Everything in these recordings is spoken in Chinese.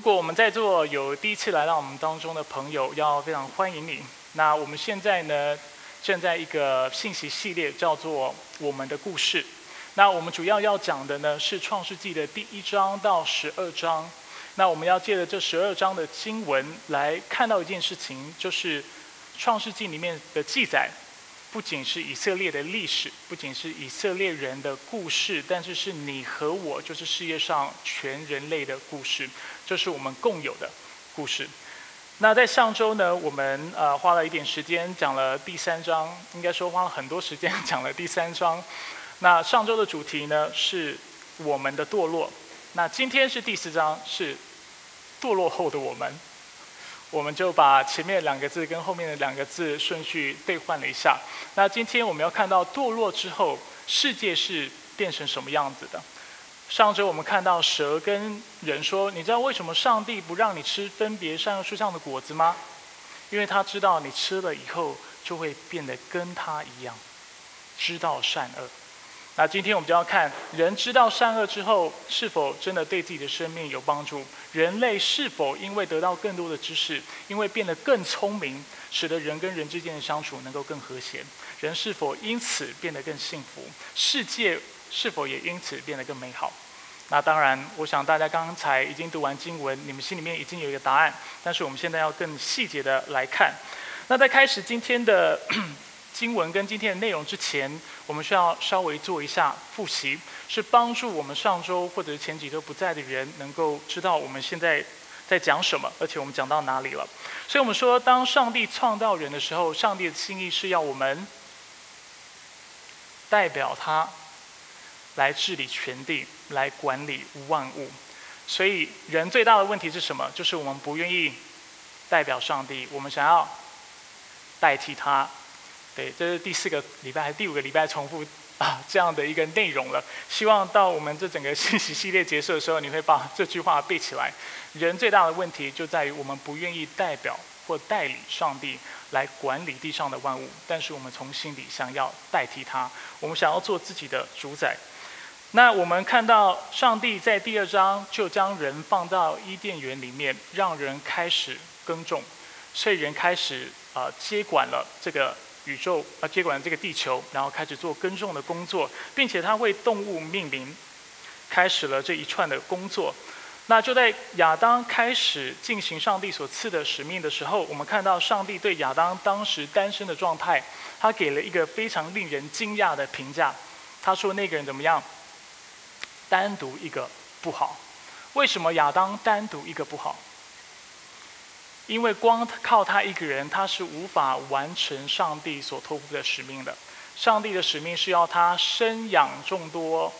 如果我们在座有第一次来到我们当中的朋友，要非常欢迎你。那我们现在呢，正在一个信息系列，叫做《我们的故事》。那我们主要要讲的呢，是创世纪的第一章到十二章。那我们要借着这十二章的经文来看到一件事情，就是创世纪里面的记载。不仅是以色列的历史，不仅是以色列人的故事，但是是你和我，就是世界上全人类的故事，这是我们共有的故事。那在上周呢，我们呃花了一点时间讲了第三章，应该说花了很多时间讲了第三章。那上周的主题呢是我们的堕落，那今天是第四章，是堕落后的我们。我们就把前面两个字跟后面的两个字顺序兑换了一下。那今天我们要看到堕落之后，世界是变成什么样子的？上周我们看到蛇跟人说：“你知道为什么上帝不让你吃分别善恶树上的果子吗？因为他知道你吃了以后就会变得跟他一样，知道善恶。”那今天我们就要看人知道善恶之后，是否真的对自己的生命有帮助？人类是否因为得到更多的知识，因为变得更聪明，使得人跟人之间的相处能够更和谐？人是否因此变得更幸福？世界是否也因此变得更美好？那当然，我想大家刚才已经读完经文，你们心里面已经有一个答案。但是我们现在要更细节的来看。那在开始今天的。经文跟今天的内容之前，我们需要稍微做一下复习，是帮助我们上周或者前几周不在的人能够知道我们现在在讲什么，而且我们讲到哪里了。所以我们说，当上帝创造人的时候，上帝的心意是要我们代表他来治理全地，来管理万物。所以人最大的问题是什么？就是我们不愿意代表上帝，我们想要代替他。对，这是第四个礼拜还是第五个礼拜重复啊这样的一个内容了。希望到我们这整个信息系列结束的时候，你会把这句话背起来。人最大的问题就在于我们不愿意代表或代理上帝来管理地上的万物，但是我们从心里想要代替他，我们想要做自己的主宰。那我们看到上帝在第二章就将人放到伊甸园里面，让人开始耕种，所以人开始啊接管了这个。宇宙啊，接管这个地球，然后开始做耕种的工作，并且他为动物命名，开始了这一串的工作。那就在亚当开始进行上帝所赐的使命的时候，我们看到上帝对亚当当时单身的状态，他给了一个非常令人惊讶的评价。他说那个人怎么样？单独一个不好。为什么亚当单独一个不好？因为光靠他一个人，他是无法完成上帝所托付的使命的。上帝的使命是要他生养众多，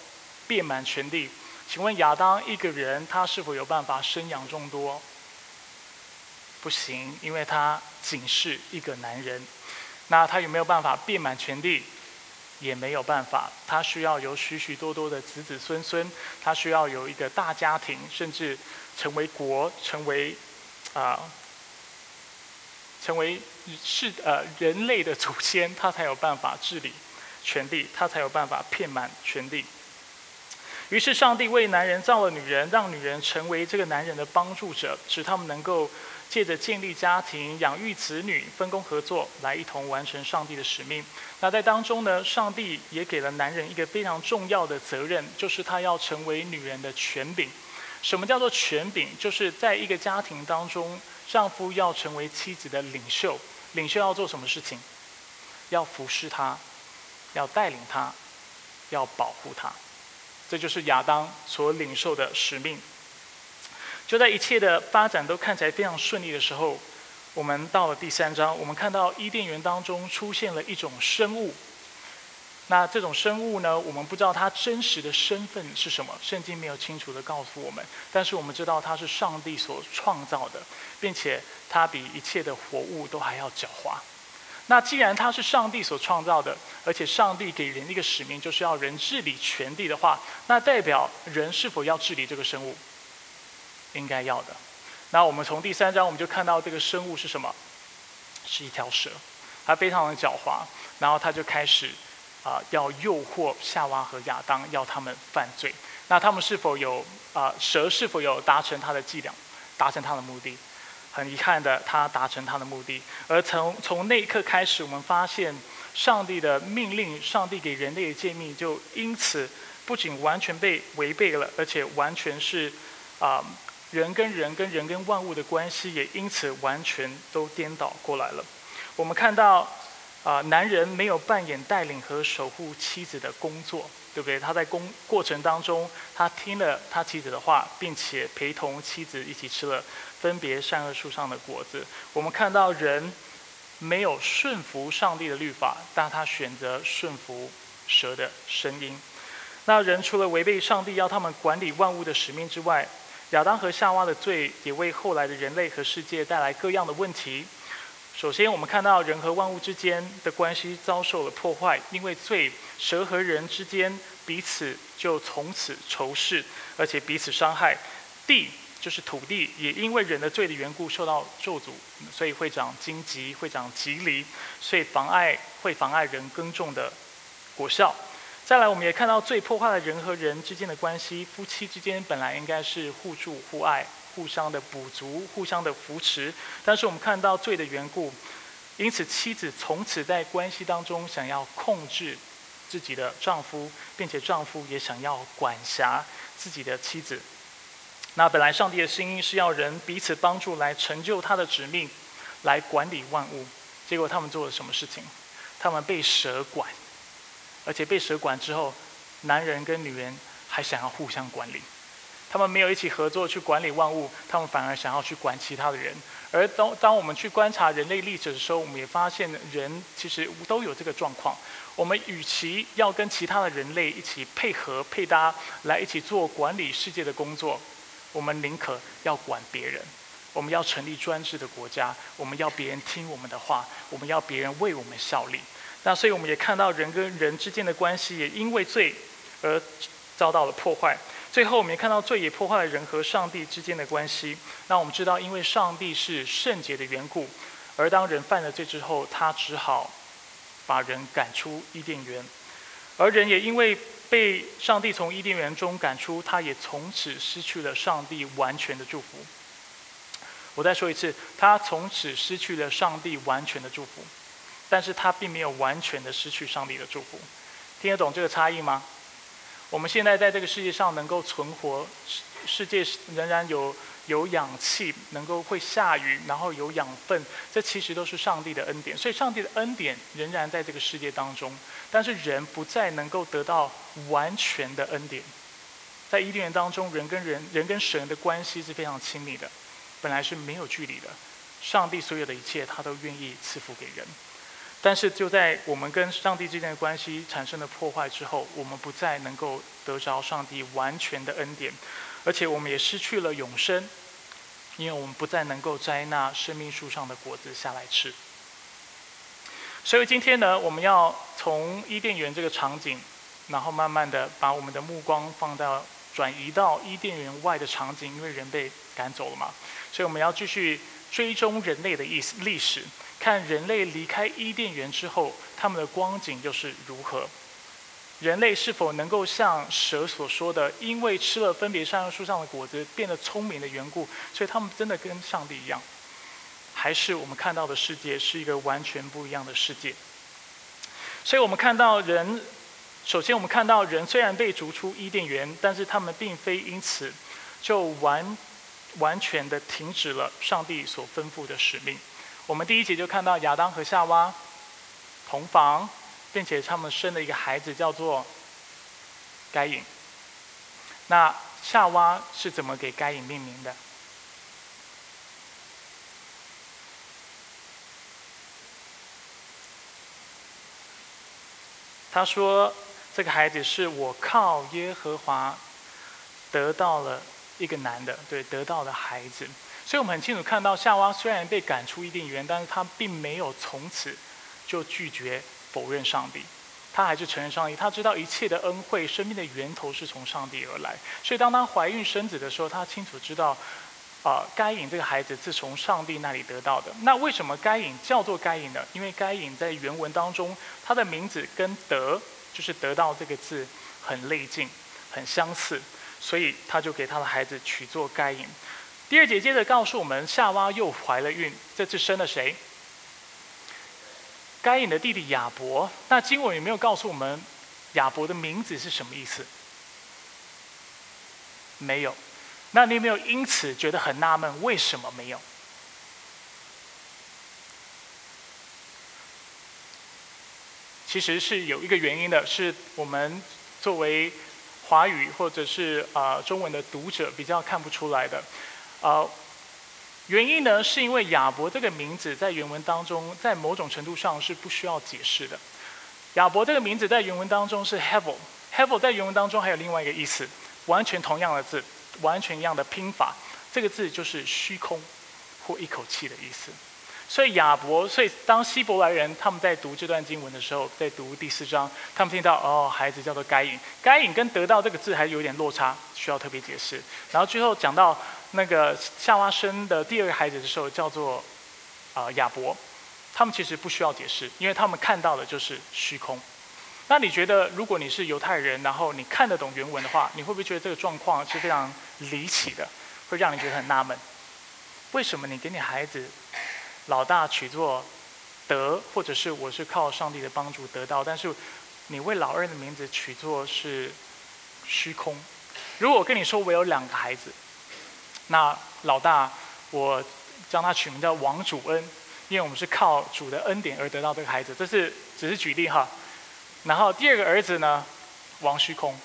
遍满全地。请问亚当一个人，他是否有办法生养众多？不行，因为他仅是一个男人。那他有没有办法遍满全地？也没有办法。他需要有许许多多的子子孙孙，他需要有一个大家庭，甚至成为国，成为啊。成为是呃人类的祖先，他才有办法治理全地，他才有办法遍满全地。于是上帝为男人造了女人，让女人成为这个男人的帮助者，使他们能够借着建立家庭、养育子女、分工合作，来一同完成上帝的使命。那在当中呢，上帝也给了男人一个非常重要的责任，就是他要成为女人的权柄。什么叫做权柄？就是在一个家庭当中。丈夫要成为妻子的领袖，领袖要做什么事情？要服侍她，要带领她，要保护她。这就是亚当所领受的使命。就在一切的发展都看起来非常顺利的时候，我们到了第三章，我们看到伊甸园当中出现了一种生物。那这种生物呢？我们不知道它真实的身份是什么，圣经没有清楚的告诉我们。但是我们知道它是上帝所创造的，并且它比一切的活物都还要狡猾。那既然它是上帝所创造的，而且上帝给人一个使命，就是要人治理全地的话，那代表人是否要治理这个生物？应该要的。那我们从第三章我们就看到这个生物是什么？是一条蛇，它非常的狡猾，然后它就开始。啊，要诱惑夏娃和亚当，要他们犯罪。那他们是否有啊？蛇是否有达成他的伎俩？达成他的目的。很遗憾的，他达成他的目的。而从从那一刻开始，我们发现上帝的命令，上帝给人类的诫命，就因此不仅完全被违背了，而且完全是啊，人跟人跟人跟万物的关系也因此完全都颠倒过来了。我们看到啊，男人没有扮演带领和守护妻子的工作。对不对？他在工过程当中，他听了他妻子的话，并且陪同妻子一起吃了分别善恶树上的果子。我们看到人没有顺服上帝的律法，但他选择顺服蛇的声音。那人除了违背上帝要他们管理万物的使命之外，亚当和夏娃的罪也为后来的人类和世界带来各样的问题。首先，我们看到人和万物之间的关系遭受了破坏，因为罪，蛇和人之间彼此就从此仇视，而且彼此伤害。地就是土地，也因为人的罪的缘故受到咒诅，所以会长荆棘，会长棘藜，所以妨碍会妨碍人耕种的果效。再来，我们也看到罪破坏了人和人之间的关系，夫妻之间本来应该是互助互爱。互相的补足，互相的扶持，但是我们看到罪的缘故，因此妻子从此在关系当中想要控制自己的丈夫，并且丈夫也想要管辖自己的妻子。那本来上帝的心意是要人彼此帮助来成就他的使命，来管理万物。结果他们做了什么事情？他们被蛇管，而且被蛇管之后，男人跟女人还想要互相管理。他们没有一起合作去管理万物，他们反而想要去管其他的人。而当当我们去观察人类历史的时候，我们也发现人其实都有这个状况。我们与其要跟其他的人类一起配合配搭来一起做管理世界的工作，我们宁可要管别人。我们要成立专制的国家，我们要别人听我们的话，我们要别人为我们效力。那所以我们也看到人跟人之间的关系也因为罪而遭到了破坏。最后，我们也看到罪也破坏了人和上帝之间的关系。那我们知道，因为上帝是圣洁的缘故，而当人犯了罪之后，他只好把人赶出伊甸园。而人也因为被上帝从伊甸园中赶出，他也从此失去了上帝完全的祝福。我再说一次，他从此失去了上帝完全的祝福，但是他并没有完全的失去上帝的祝福。听得懂这个差异吗？我们现在在这个世界上能够存活，世世界仍然有有氧气，能够会下雨，然后有养分，这其实都是上帝的恩典。所以上帝的恩典仍然在这个世界当中，但是人不再能够得到完全的恩典。在伊甸园当中，人跟人、人跟神的关系是非常亲密的，本来是没有距离的。上帝所有的一切，他都愿意赐福给人。但是就在我们跟上帝之间的关系产生了破坏之后，我们不再能够得着上帝完全的恩典，而且我们也失去了永生，因为我们不再能够摘那生命树上的果子下来吃。所以今天呢，我们要从伊甸园这个场景，然后慢慢的把我们的目光放到转移到伊甸园外的场景，因为人被赶走了嘛，所以我们要继续追踪人类的意思历史。看人类离开伊甸园之后，他们的光景又是如何？人类是否能够像蛇所说的，因为吃了分别善恶树上的果子，变得聪明的缘故，所以他们真的跟上帝一样？还是我们看到的世界是一个完全不一样的世界？所以我们看到人，首先我们看到人虽然被逐出伊甸园，但是他们并非因此就完完全的停止了上帝所吩咐的使命。我们第一节就看到亚当和夏娃同房，并且他们生了一个孩子，叫做该隐。那夏娃是怎么给该隐命名的？他说：“这个孩子是我靠耶和华得到了一个男的，对，得到了孩子。”所以我们很清楚看到，夏娃虽然被赶出伊甸园，但是她并没有从此就拒绝否认上帝，她还是承认上帝。她知道一切的恩惠、生命的源头是从上帝而来。所以当她怀孕生子的时候，她清楚知道，啊，该隐这个孩子是从上帝那里得到的。那为什么该隐叫做该隐呢？因为该隐在原文当中，他的名字跟得就是得到这个字很类近、很相似，所以他就给他的孩子取作该隐。第二节接着告诉我们，夏娃又怀了孕，这次生了谁？该隐的弟弟亚伯。那经文有没有告诉我们亚伯的名字是什么意思？没有。那你有没有因此觉得很纳闷？为什么没有？其实是有一个原因的，是我们作为华语或者是啊中文的读者比较看不出来的。呃，原因呢，是因为亚伯这个名字在原文当中，在某种程度上是不需要解释的。亚伯这个名字在原文当中是 Hevel，Hevel 在原文当中还有另外一个意思，完全同样的字，完全一样的拼法，这个字就是虚空或一口气的意思。所以亚伯，所以当希伯来人他们在读这段经文的时候，在读第四章，他们听到哦，孩子叫做该隐，该隐跟得到这个字还有点落差，需要特别解释。然后最后讲到那个夏娃生的第二个孩子的时候，叫做啊亚伯，他们其实不需要解释，因为他们看到的就是虚空。那你觉得，如果你是犹太人，然后你看得懂原文的话，你会不会觉得这个状况是非常离奇的，会让你觉得很纳闷？为什么你给你孩子？老大取作得，或者是我是靠上帝的帮助得到，但是你为老二的名字取作是虚空。如果我跟你说我有两个孩子，那老大我将他取名叫王主恩，因为我们是靠主的恩典而得到这个孩子，这是只是举例哈。然后第二个儿子呢，王虚空。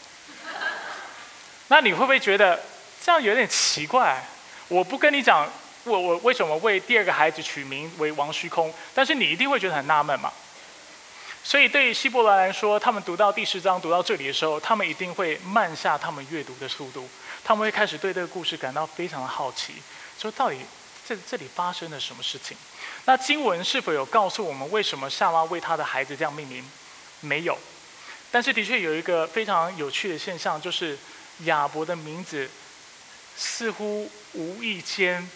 那你会不会觉得这样有点奇怪？我不跟你讲。我我为什么为第二个孩子取名为王虚空？但是你一定会觉得很纳闷嘛。所以对于希伯来来说，他们读到第十章读到这里的时候，他们一定会慢下他们阅读的速度，他们会开始对这个故事感到非常的好奇，说到底这这里发生了什么事情？那经文是否有告诉我们为什么夏娃为他的孩子这样命名？没有。但是的确有一个非常有趣的现象，就是亚伯的名字似乎无意间。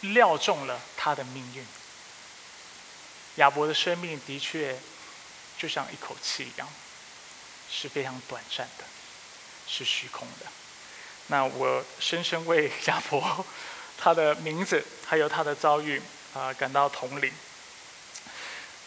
料中了他的命运。亚伯的生命的确就像一口气一样，是非常短暂的，是虚空的。那我深深为亚伯他的名字还有他的遭遇啊感到同理。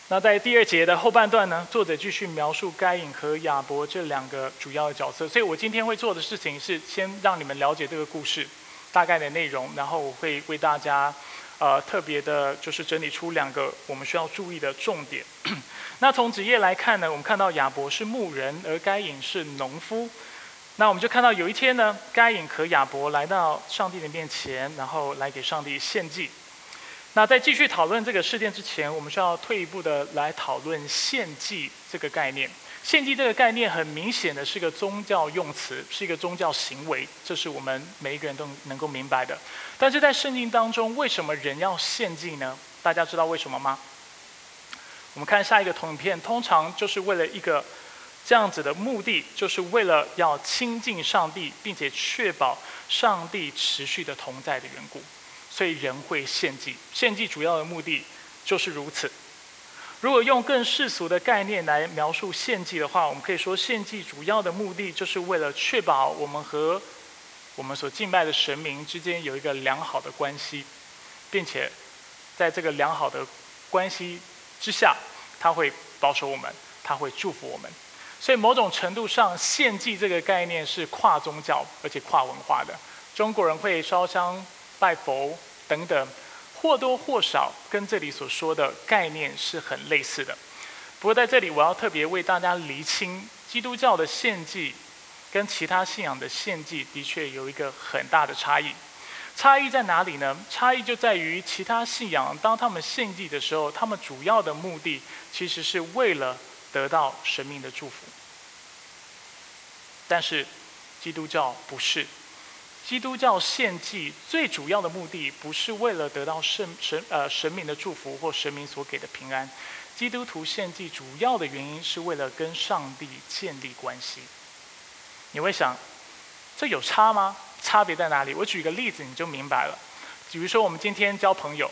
那在第二节的后半段呢，作者继续描述该隐和亚伯这两个主要的角色。所以我今天会做的事情是先让你们了解这个故事。大概的内容，然后我会为大家，呃，特别的，就是整理出两个我们需要注意的重点。那从职业来看呢，我们看到亚伯是牧人，而该隐是农夫。那我们就看到有一天呢，该隐和亚伯来到上帝的面前，然后来给上帝献祭。那在继续讨论这个事件之前，我们需要退一步的来讨论献祭这个概念。献祭这个概念很明显的是个宗教用词，是一个宗教行为，这是我们每一个人都能够明白的。但是在圣经当中，为什么人要献祭呢？大家知道为什么吗？我们看下一个投影片，通常就是为了一个这样子的目的，就是为了要亲近上帝，并且确保上帝持续的同在的缘故，所以人会献祭。献祭主要的目的就是如此。如果用更世俗的概念来描述献祭的话，我们可以说献祭主要的目的就是为了确保我们和我们所敬拜的神明之间有一个良好的关系，并且在这个良好的关系之下，他会保守我们，他会祝福我们。所以某种程度上，献祭这个概念是跨宗教而且跨文化的。中国人会烧香拜佛等等。或多或少跟这里所说的概念是很类似的，不过在这里我要特别为大家厘清，基督教的献祭跟其他信仰的献祭的确有一个很大的差异。差异在哪里呢？差异就在于其他信仰当他们献祭的时候，他们主要的目的其实是为了得到神明的祝福，但是基督教不是。基督教献祭最主要的目的，不是为了得到圣神呃神明的祝福或神明所给的平安。基督徒献祭主要的原因，是为了跟上帝建立关系。你会想，这有差吗？差别在哪里？我举个例子，你就明白了。比如说，我们今天交朋友，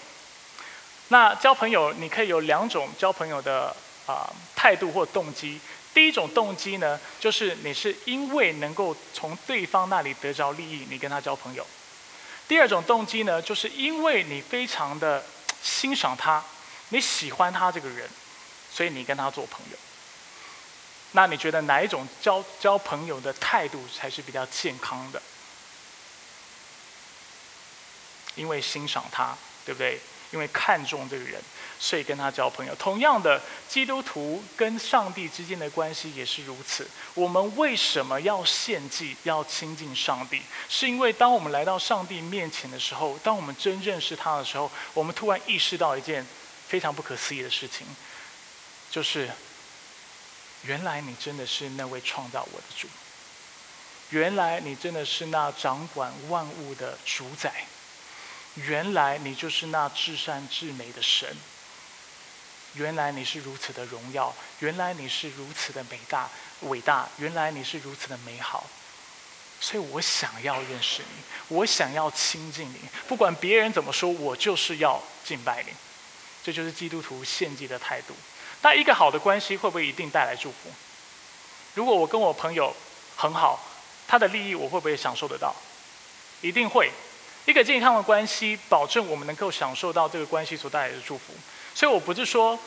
那交朋友你可以有两种交朋友的啊态度或动机。第一种动机呢，就是你是因为能够从对方那里得着利益，你跟他交朋友；第二种动机呢，就是因为你非常的欣赏他，你喜欢他这个人，所以你跟他做朋友。那你觉得哪一种交交朋友的态度才是比较健康的？因为欣赏他，对不对？因为看重这个人，所以跟他交朋友。同样的，基督徒跟上帝之间的关系也是如此。我们为什么要献祭、要亲近上帝？是因为当我们来到上帝面前的时候，当我们真认识他的时候，我们突然意识到一件非常不可思议的事情，就是原来你真的是那位创造我的主，原来你真的是那掌管万物的主宰。原来你就是那至善至美的神。原来你是如此的荣耀，原来你是如此的美大伟大，原来你是如此的美好。所以我想要认识你，我想要亲近你，不管别人怎么说，我就是要敬拜你。这就是基督徒献祭的态度。那一个好的关系会不会一定带来祝福？如果我跟我朋友很好，他的利益我会不会享受得到？一定会。一个健康的关系，保证我们能够享受到这个关系所带来的祝福。所以我不是说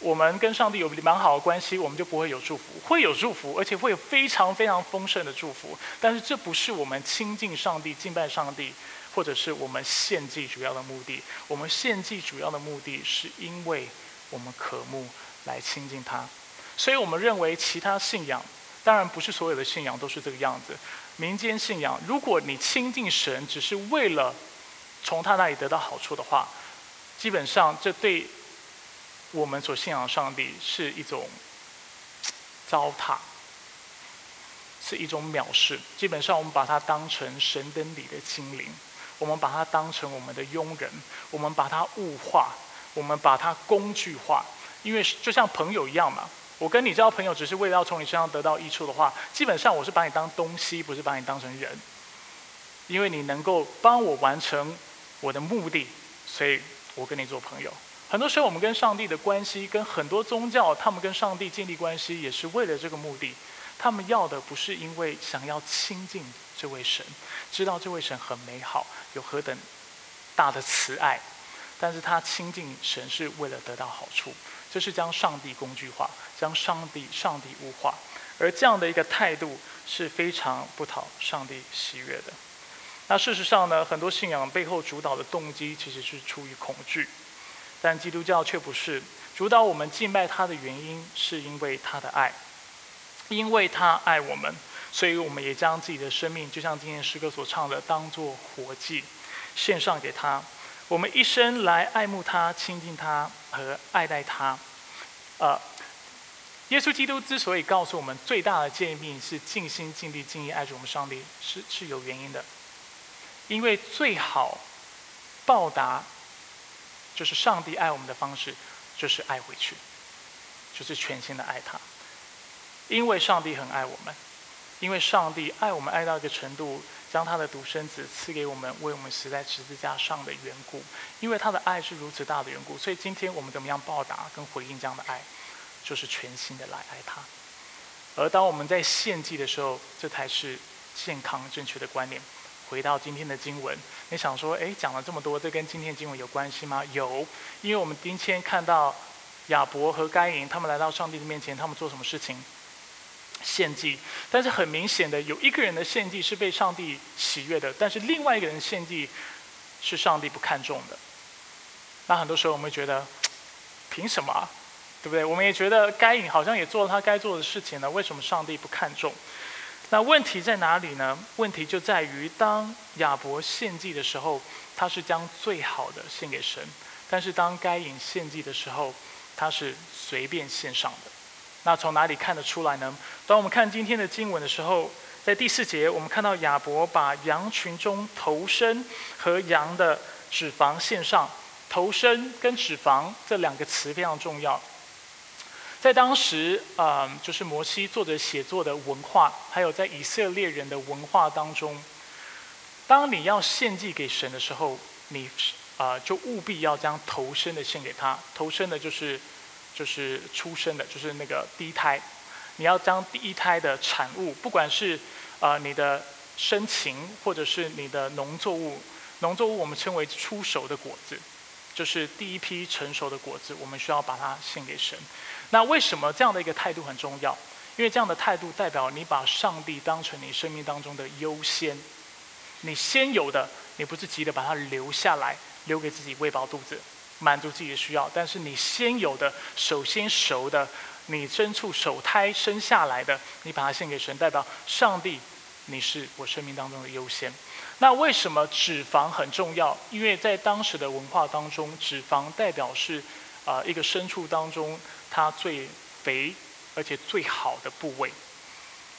我们跟上帝有蛮好的关系，我们就不会有祝福，会有祝福，而且会有非常非常丰盛的祝福。但是这不是我们亲近上帝、敬拜上帝，或者是我们献祭主要的目的。我们献祭主要的目的是因为我们渴慕来亲近他。所以我们认为其他信仰，当然不是所有的信仰都是这个样子。民间信仰，如果你亲近神只是为了从他那里得到好处的话，基本上这对我们所信仰上帝是一种糟蹋，是一种藐视。基本上我们把它当成神灯里的精灵，我们把它当成我们的佣人，我们把它物化，我们把它工具化，因为就像朋友一样嘛。我跟你交朋友，只是为了要从你身上得到益处的话，基本上我是把你当东西，不是把你当成人。因为你能够帮我完成我的目的，所以我跟你做朋友。很多时候，我们跟上帝的关系，跟很多宗教，他们跟上帝建立关系，也是为了这个目的。他们要的不是因为想要亲近这位神，知道这位神很美好，有何等大的慈爱，但是他亲近神是为了得到好处。这是将上帝工具化，将上帝上帝物化，而这样的一个态度是非常不讨上帝喜悦的。那事实上呢，很多信仰背后主导的动机其实是出于恐惧，但基督教却不是。主导我们敬拜他的原因，是因为他的爱，因为他爱我们，所以我们也将自己的生命，就像今天诗歌所唱的，当作活祭，献上给他。我们一生来爱慕他、亲近他和爱戴他。呃，耶稣基督之所以告诉我们最大的诫命是尽心、尽力、尽意爱着我们上帝，是是有原因的。因为最好报答，就是上帝爱我们的方式，就是爱回去，就是全心的爱他。因为上帝很爱我们，因为上帝爱我们爱到一个程度。将他的独生子赐给我们，为我们死在十字架上的缘故，因为他的爱是如此大的缘故，所以今天我们怎么样报答跟回应这样的爱，就是全心的来爱他。而当我们在献祭的时候，这才是健康正确的观念。回到今天的经文，你想说，哎，讲了这么多，这跟今天的经文有关系吗？有，因为我们今天看到亚伯和该隐他们来到上帝的面前，他们做什么事情？献祭，但是很明显的，有一个人的献祭是被上帝喜悦的，但是另外一个人献祭是上帝不看重的。那很多时候我们觉得，凭什么？对不对？我们也觉得该隐好像也做了他该做的事情呢，为什么上帝不看重？那问题在哪里呢？问题就在于当亚伯献祭的时候，他是将最好的献给神；但是当该隐献祭的时候，他是随便献上的。那从哪里看得出来呢？当我们看今天的经文的时候，在第四节，我们看到亚伯把羊群中头身和羊的脂肪献上。头身跟脂肪这两个词非常重要。在当时，啊，就是摩西作者写作的文化，还有在以色列人的文化当中，当你要献祭给神的时候，你啊，就务必要将头身的献给他。头身的就是。就是出生的，就是那个第一胎，你要将第一胎的产物，不管是呃你的生情或者是你的农作物，农作物我们称为出熟的果子，就是第一批成熟的果子，我们需要把它献给神。那为什么这样的一个态度很重要？因为这样的态度代表你把上帝当成你生命当中的优先，你先有的，你不是急着把它留下来，留给自己喂饱肚子，满足自己的需要，但是你先有的，首先熟的，你牲畜首胎生下来的，你把它献给神，代表上帝，你是我生命当中的优先。那为什么脂肪很重要？因为在当时的文化当中，脂肪代表是啊一个牲畜当中它最肥。而且最好的部位，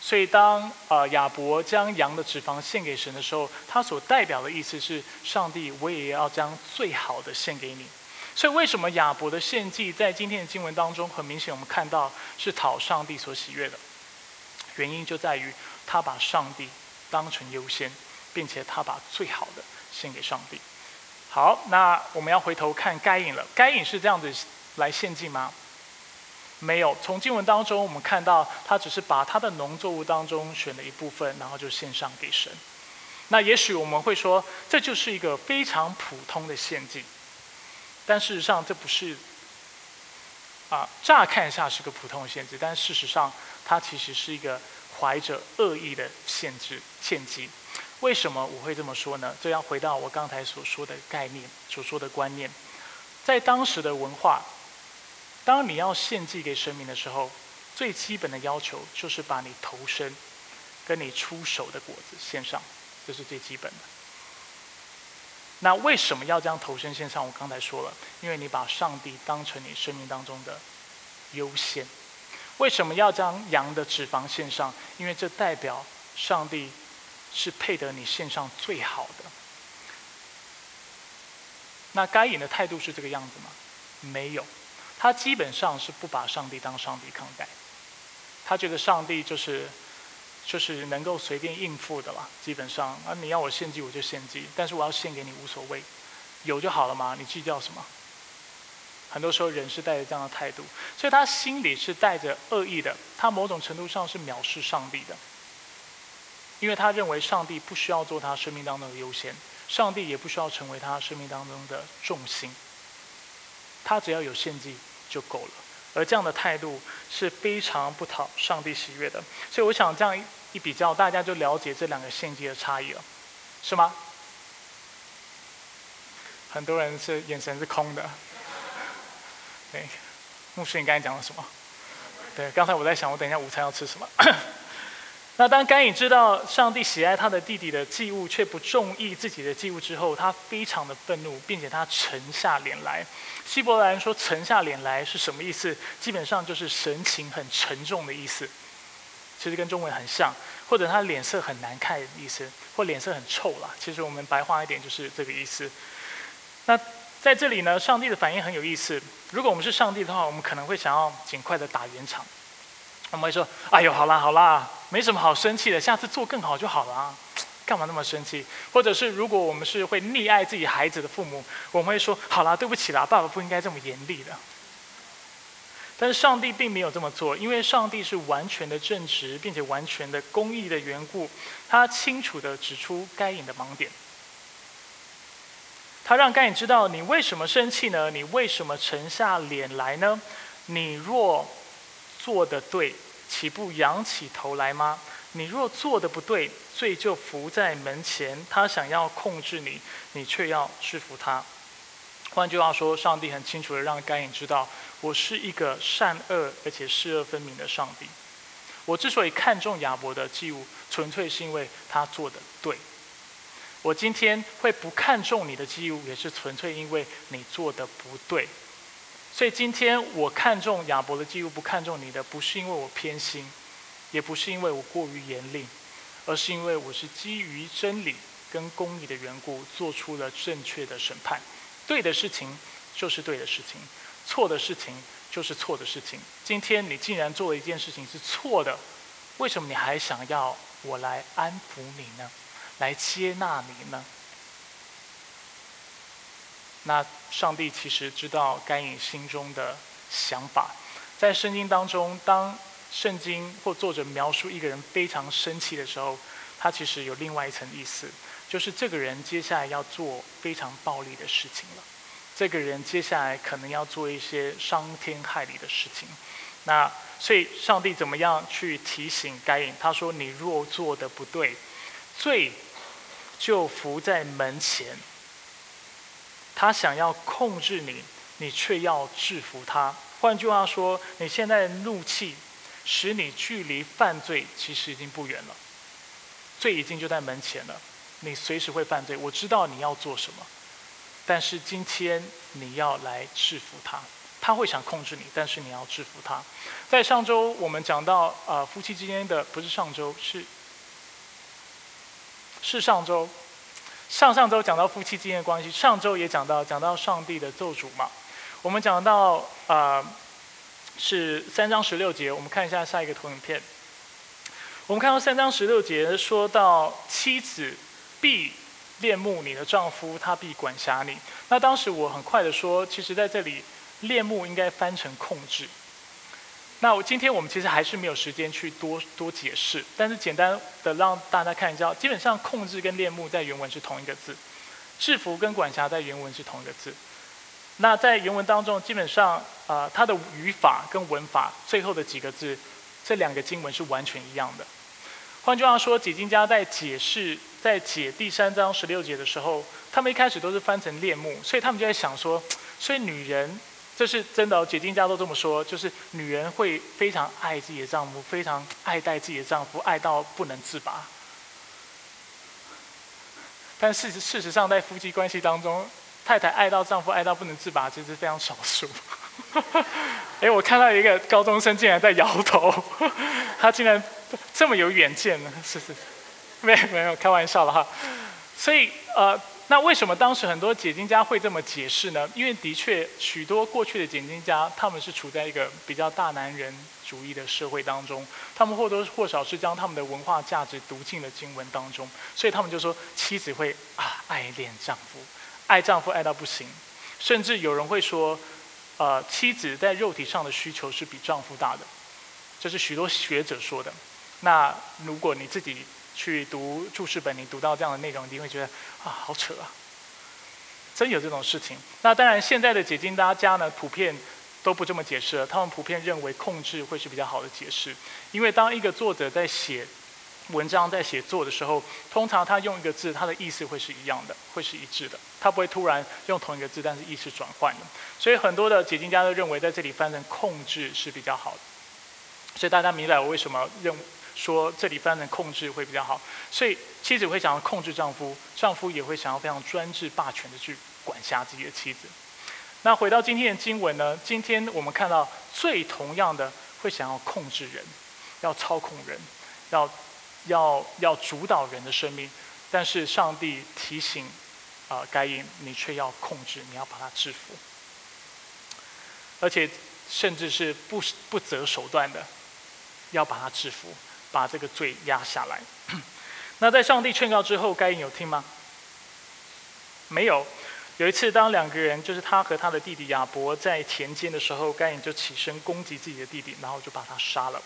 所以当啊亚伯将羊的脂肪献给神的时候，他所代表的意思是：上帝，我也要将最好的献给你。所以为什么亚伯的献祭在今天的经文当中，很明显我们看到是讨上帝所喜悦的？原因就在于他把上帝当成优先，并且他把最好的献给上帝。好，那我们要回头看该隐了。该隐是这样子来献祭吗？没有，从经文当中我们看到，他只是把他的农作物当中选了一部分，然后就献上给神。那也许我们会说，这就是一个非常普通的献祭，但事实上这不是。啊，乍看一下是个普通的限制，但事实上它其实是一个怀着恶意的限制献祭。为什么我会这么说呢？这要回到我刚才所说的概念，所说的观念，在当时的文化。当你要献祭给神明的时候，最基本的要求就是把你头身跟你出手的果子献上，这是最基本的。那为什么要将头生献上？我刚才说了，因为你把上帝当成你生命当中的优先。为什么要将羊的脂肪献上？因为这代表上帝是配得你献上最好的。那该隐的态度是这个样子吗？没有。他基本上是不把上帝当上帝看待，他觉得上帝就是，就是能够随便应付的啦。基本上啊，你要我献祭我就献祭，但是我要献给你无所谓，有就好了嘛，你计较什么？很多时候人是带着这样的态度，所以他心里是带着恶意的。他某种程度上是藐视上帝的，因为他认为上帝不需要做他生命当中的优先，上帝也不需要成为他生命当中的重心。他只要有献祭就够了，而这样的态度是非常不讨上帝喜悦的。所以我想这样比较，大家就了解这两个献祭的差异了，是吗？很多人是眼神是空的。对，牧师，你刚才讲了什么？对，刚才我在想，我等一下午餐要吃什么。那当甘隐知道上帝喜爱他的弟弟的祭物，却不中意自己的祭物之后，他非常的愤怒，并且他沉下脸来。希伯来人说“沉下脸来”是什么意思？基本上就是神情很沉重的意思。其实跟中文很像，或者他脸色很难看的意思，或脸色很臭啦。其实我们白话一点就是这个意思。那在这里呢，上帝的反应很有意思。如果我们是上帝的话，我们可能会想要尽快的打圆场。我们会说：“哎呦，好啦好啦，没什么好生气的，下次做更好就好了啊，干嘛那么生气？”或者是如果我们是会溺爱自己孩子的父母，我们会说：“好啦，对不起啦，爸爸不应该这么严厉的。”但是上帝并没有这么做，因为上帝是完全的正直，并且完全的公义的缘故，他清楚的指出该隐的盲点。他让该隐知道：“你为什么生气呢？你为什么沉下脸来呢？你若……”做的对，岂不仰起头来吗？你若做的不对，罪就伏在门前。他想要控制你，你却要制服他。换句话说，上帝很清楚的让该隐知道，我是一个善恶而且是恶分明的上帝。我之所以看重亚伯的祭物，纯粹是因为他做的对。我今天会不看重你的祭物，也是纯粹因为你做的不对。所以今天我看中亚伯的记录，不看重你的，不是因为我偏心，也不是因为我过于严厉，而是因为我是基于真理跟公义的缘故，做出了正确的审判。对的事情就是对的事情，错的事情就是错的事情。今天你竟然做了一件事情是错的，为什么你还想要我来安抚你呢？来接纳你呢？那上帝其实知道该隐心中的想法，在圣经当中，当圣经或作者描述一个人非常生气的时候，他其实有另外一层意思。就是这个人接下来要做非常暴力的事情了。这个人接下来可能要做一些伤天害理的事情。那所以上帝怎么样去提醒该隐？他说：“你若做的不对，罪就伏在门前。他想要控制你，你却要制服他。换句话说，你现在的怒气使你距离犯罪其实已经不远了。罪已经就在门前了，你随时会犯罪。我知道你要做什么，但是今天你要来制服他。”他会想控制你，但是你要制服他。在上周我们讲到，呃，夫妻之间的不是上周是是上周，上上周讲到夫妻之间的关系，上周也讲到讲到上帝的咒诅嘛。我们讲到呃是三章十六节，我们看一下下一个投影片。我们看到三章十六节说到妻子必恋慕你的丈夫，他必管辖你。那当时我很快的说，其实在这里。恋慕应该翻成控制。那我今天我们其实还是没有时间去多多解释，但是简单的让大家看一下，基本上控制跟恋慕在原文是同一个字，制服跟管辖在原文是同一个字。那在原文当中，基本上啊，它的语法跟文法最后的几个字，这两个经文是完全一样的。换句话说，解经家在解释在解第三章十六节的时候，他们一开始都是翻成恋慕，所以他们就在想说，所以女人。这是真的哦，解经家都这么说，就是女人会非常爱自己的丈夫，非常爱戴自己的丈夫，爱到不能自拔。但事实事实上，在夫妻关系当中，太太爱到丈夫爱到不能自拔，其实非常少数。哎，我看到一个高中生竟然在摇头，他竟然 这么有远见呢？是是，没有没有，开玩笑了哈。所以呃。那为什么当时很多解经家会这么解释呢？因为的确，许多过去的解经家，他们是处在一个比较大男人主义的社会当中，他们或多或少是将他们的文化价值读进了经文当中，所以他们就说，妻子会啊爱恋丈夫，爱丈夫爱到不行，甚至有人会说，呃，妻子在肉体上的需求是比丈夫大的，这是许多学者说的。那如果你自己，去读注释本，你读到这样的内容，你会觉得啊，好扯啊！真有这种事情。那当然，现在的解经大家呢，普遍都不这么解释了。他们普遍认为控制会是比较好的解释，因为当一个作者在写文章、在写作的时候，通常他用一个字，他的意思会是一样的，会是一致的。他不会突然用同一个字，但是意思转换的。所以很多的解经家都认为，在这里翻成控制是比较好的。所以大家明白我为什么认。说这里翻成控制会比较好，所以妻子会想要控制丈夫，丈夫也会想要非常专制霸权的去管辖自己的妻子。那回到今天的经文呢？今天我们看到最同样的会想要控制人，要操控人，要要要主导人的生命。但是上帝提醒啊，该隐，你却要控制，你要把他制服，而且甚至是不不择手段的要把他制服。把这个罪压下来。那在上帝劝告之后，该隐有听吗？没有。有一次，当两个人，就是他和他的弟弟亚伯在田间的时候，该隐就起身攻击自己的弟弟，然后就把他杀了。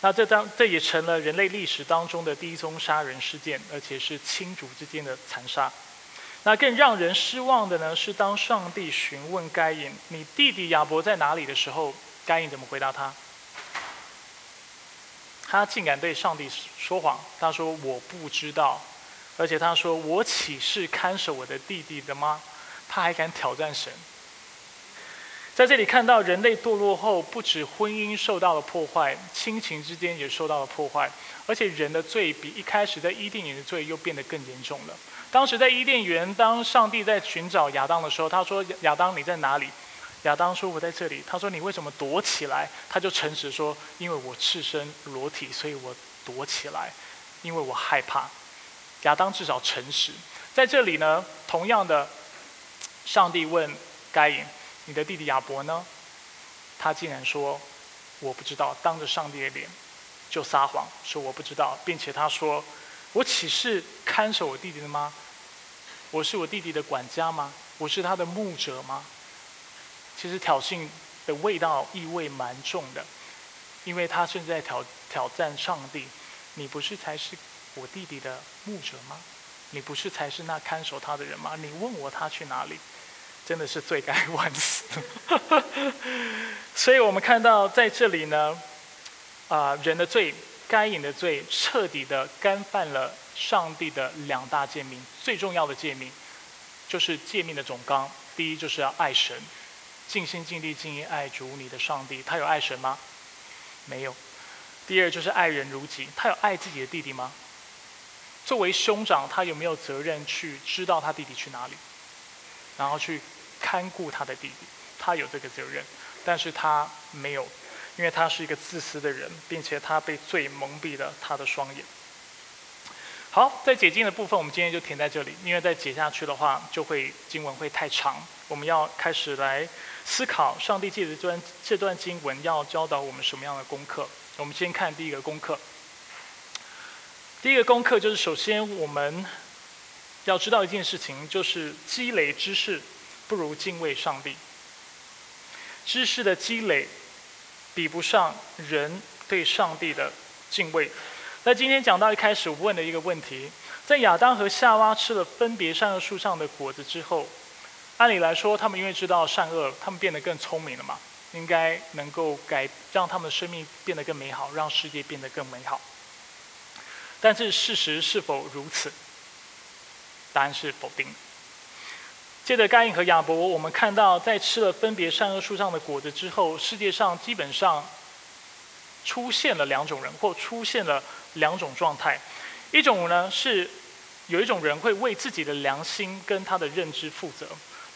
那这当这也成了人类历史当中的第一宗杀人事件，而且是亲族之间的残杀。那更让人失望的呢，是当上帝询问该隐：“你弟弟亚伯在哪里？”的时候，该隐怎么回答他？他竟敢对上帝说谎，他说我不知道，而且他说我岂是看守我的弟弟的吗？他还敢挑战神。在这里看到人类堕落后，不止婚姻受到了破坏，亲情之间也受到了破坏，而且人的罪比一开始在伊甸园的罪又变得更严重了。当时在伊甸园，当上帝在寻找亚当的时候，他说亚当你在哪里？亚当说：“我在这里。”他说：“你为什么躲起来？”他就诚实说：“因为我赤身裸体，所以我躲起来，因为我害怕。”亚当至少诚实。在这里呢，同样的，上帝问该隐：“你的弟弟亚伯呢？”他竟然说：“我不知道。”当着上帝的脸就撒谎说：“我不知道。”并且他说：“我岂是看守我弟弟的吗？我是我弟弟的管家吗？我是他的牧者吗？”其实挑衅的味道意味蛮重的，因为他甚至在挑挑战上帝：“你不是才是我弟弟的牧者吗？你不是才是那看守他的人吗？你问我他去哪里，真的是罪该万死。所以我们看到在这里呢，啊，人的罪，该隐的罪，彻底的干犯了上帝的两大诫命，最重要的诫命，就是诫命的总纲。第一就是要爱神，尽心尽力尽意爱主你的上帝。他有爱神吗？没有。第二就是爱人如己，他有爱自己的弟弟吗？作为兄长，他有没有责任去知道他弟弟去哪里，然后去看顾他的弟弟？他有这个责任，但是他没有，因为他是一个自私的人，并且他被罪蒙蔽了他的双眼。好，在解经的部分，我们今天就停在这里，因为再解下去的话，就会经文会太长。我们要开始来思考，上帝借着这段这段经文要教导我们什么样的功课？我们先看第一个功课。第一个功课就是，首先我们要知道一件事情，就是积累知识不如敬畏上帝。知识的积累比不上人对上帝的敬畏。那今天讲到一开始问的一个问题，在亚当和夏娃吃了分别善恶树上的果子之后，按理来说，他们因为知道善恶，他们变得更聪明了嘛？应该能够改，让他们的生命变得更美好，让世界变得更美好。但是事实是否如此？答案是否定。接着，该隐和亚伯，我们看到在吃了分别善恶树上的果子之后，世界上基本上出现了两种人，或出现了两种状态。一种呢是有一种人会为自己的良心跟他的认知负责。